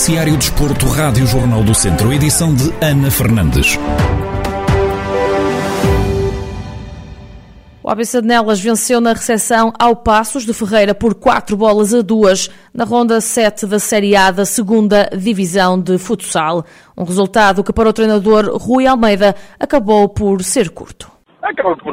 Noticiário Desporto, Rádio Jornal do Centro, edição de Ana Fernandes. O ABC de Nelas venceu na recepção ao Passos de Ferreira por 4 bolas a 2 na ronda 7 da Série A da segunda Divisão de Futsal. Um resultado que para o treinador Rui Almeida acabou por ser curto. Acaba por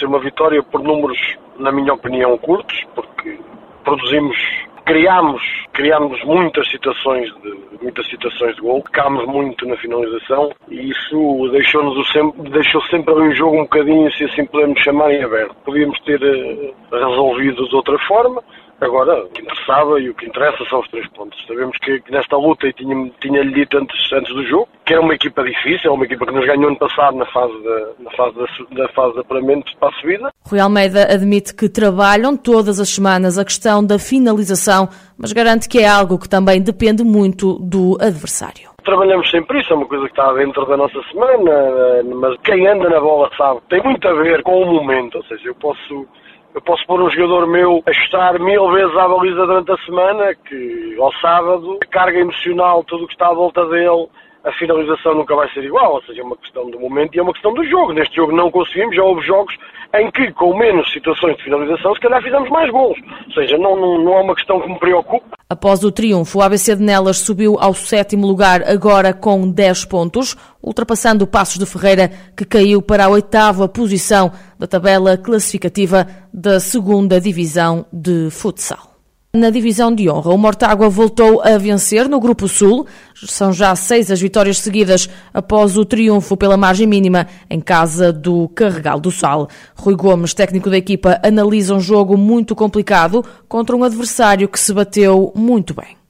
ser uma vitória por números, na minha opinião, curtos, porque produzimos criámos, criámos muitas situações de muitas situações de gol, pecámos muito na finalização e isso deixou-nos sempre, deixou sempre um jogo um bocadinho, se assim podemos chamar, em aberto. Podíamos ter uh, resolvido de outra forma, Agora, o que interessava e o que interessa são os três pontos. Sabemos que, que nesta luta, e tinha-lhe tinha dito antes, antes do jogo, que era uma equipa difícil, uma equipa que nos ganhou ano passado na fase, de, na fase, da, da fase de apuramento para a subida. Rui Almeida admite que trabalham todas as semanas a questão da finalização, mas garante que é algo que também depende muito do adversário. Trabalhamos sempre isso, é uma coisa que está dentro da nossa semana, mas quem anda na bola sabe, tem muito a ver com o momento, ou seja, eu posso eu posso pôr um jogador meu a estar mil vezes à baliza durante a semana, que ao sábado, a carga emocional, tudo o que está à volta dele, a finalização nunca vai ser igual, ou seja, é uma questão do momento e é uma questão do jogo. Neste jogo não conseguimos, já houve jogos em que, com menos situações de finalização, se calhar fizemos mais gols. Ou seja, não, não, não é uma questão que me preocupa. Após o triunfo, o ABC de Nelas subiu ao sétimo lugar, agora com 10 pontos, ultrapassando o Passos de Ferreira, que caiu para a oitava posição da tabela classificativa da segunda divisão de futsal. Na divisão de honra, o Mortágua voltou a vencer no Grupo Sul. São já seis as vitórias seguidas após o triunfo pela margem mínima em casa do Carregal do Sal. Rui Gomes, técnico da equipa, analisa um jogo muito complicado contra um adversário que se bateu muito bem.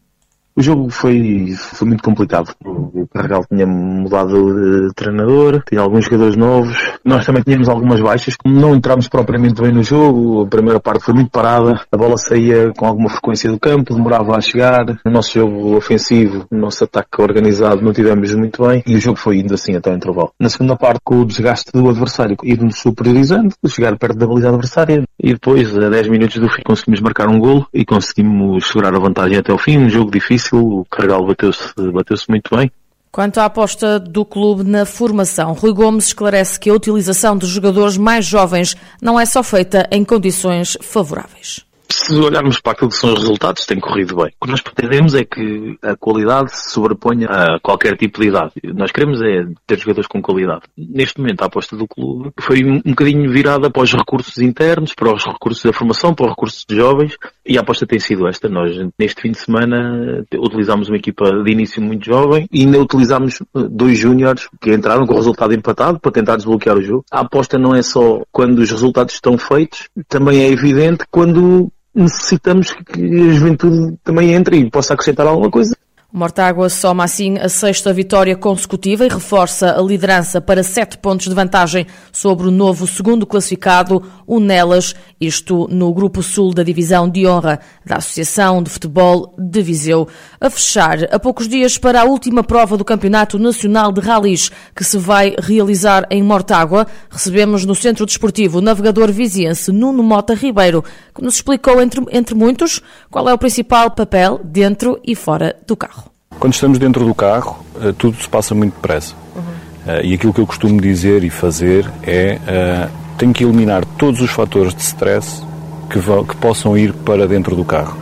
O jogo foi, foi muito complicado. O Carregal tinha mudado de treinador, tinha alguns jogadores novos. Nós também tínhamos algumas baixas. Não entramos propriamente bem no jogo. A primeira parte foi muito parada. A bola saía com alguma frequência do campo, demorava a chegar. No nosso jogo ofensivo, no nosso ataque organizado, não tivemos muito bem. E o jogo foi indo assim até o intervalo. Na segunda parte, com o desgaste do adversário, ir-nos superiorizando, chegar perto da baliza adversária. E depois, a 10 minutos do fim, conseguimos marcar um golo e conseguimos segurar a vantagem até o fim. Um jogo difícil o Carregal bateu-se bateu muito bem. Quanto à aposta do clube na formação, Rui Gomes esclarece que a utilização dos jogadores mais jovens não é só feita em condições favoráveis se olharmos para aquilo que são os resultados, tem corrido bem. O que nós pretendemos é que a qualidade se sobreponha a qualquer tipo de idade. Nós queremos é ter jogadores com qualidade. Neste momento, a aposta do clube foi um bocadinho virada para os recursos internos, para os recursos da formação, para os recursos de jovens, e a aposta tem sido esta. Nós, neste fim de semana, utilizámos uma equipa de início muito jovem e ainda utilizámos dois júniores que entraram com o resultado empatado para tentar desbloquear o jogo. A aposta não é só quando os resultados estão feitos, também é evidente quando necessitamos que a juventude também entre e possa acrescentar alguma coisa. Mortágua soma assim a sexta vitória consecutiva e reforça a liderança para sete pontos de vantagem sobre o novo segundo classificado, o Nelas, isto no Grupo Sul da Divisão de Honra da Associação de Futebol de Viseu. A fechar, a poucos dias para a última prova do Campeonato Nacional de Ralis, que se vai realizar em Mortágua, recebemos no Centro Desportivo o navegador viziense Nuno Mota Ribeiro, que nos explicou, entre, entre muitos, qual é o principal papel dentro e fora do carro. Quando estamos dentro do carro, eh, tudo se passa muito depressa. Uhum. E aquilo que eu costumo dizer e fazer é uh, tenho que eliminar todos os fatores de stress que, que possam ir para dentro do carro.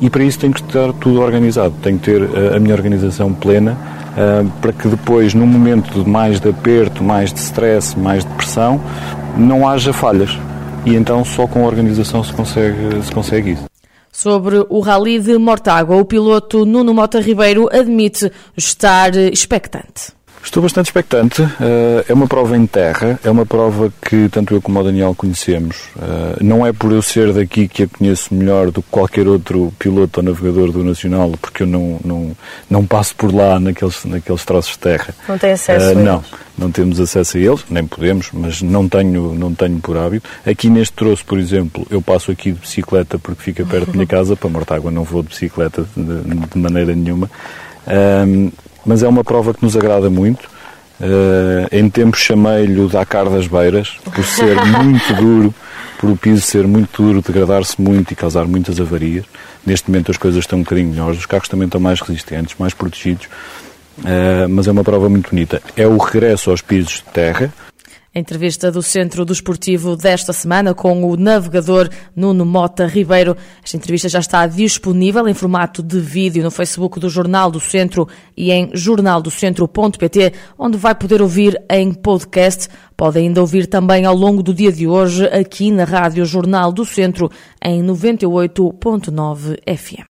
E para isso tenho que estar tudo organizado, tenho que ter a minha organização plena para que depois, num momento de mais de aperto, mais de stress, mais de pressão, não haja falhas. E então só com a organização se consegue, se consegue isso. Sobre o Rally de Mortágua, o piloto Nuno Mota Ribeiro admite estar expectante. Estou bastante expectante. Eh, é uma prova em terra, é uma prova que tanto eu como o Daniel conhecemos. Eh, não é por eu ser daqui que a conheço melhor do que qualquer outro piloto ou navegador do Nacional, porque eu não, não, não passo por lá naqueles, naqueles troços de terra. Não tem acesso uh, a eles? Não, não temos acesso a eles, nem podemos, mas não tenho, não tenho por hábito. Aqui neste troço, por exemplo, eu passo aqui de bicicleta porque fica perto da minha casa, para Mortágua não vou de bicicleta de, de maneira nenhuma. Um, mas é uma prova que nos agrada muito. Uh, em tempos chamei-lhe o Dakar das Beiras, por ser muito duro, por o piso ser muito duro, degradar-se muito e causar muitas avarias. Neste momento as coisas estão um bocadinho melhores, os carros também estão mais resistentes, mais protegidos, uh, mas é uma prova muito bonita. É o regresso aos pisos de terra, entrevista do Centro Desportivo desta semana com o navegador Nuno Mota Ribeiro. Esta entrevista já está disponível em formato de vídeo no Facebook do Jornal do Centro e em jornaldocentro.pt, onde vai poder ouvir em podcast. Pode ainda ouvir também ao longo do dia de hoje aqui na Rádio Jornal do Centro em 98.9 FM.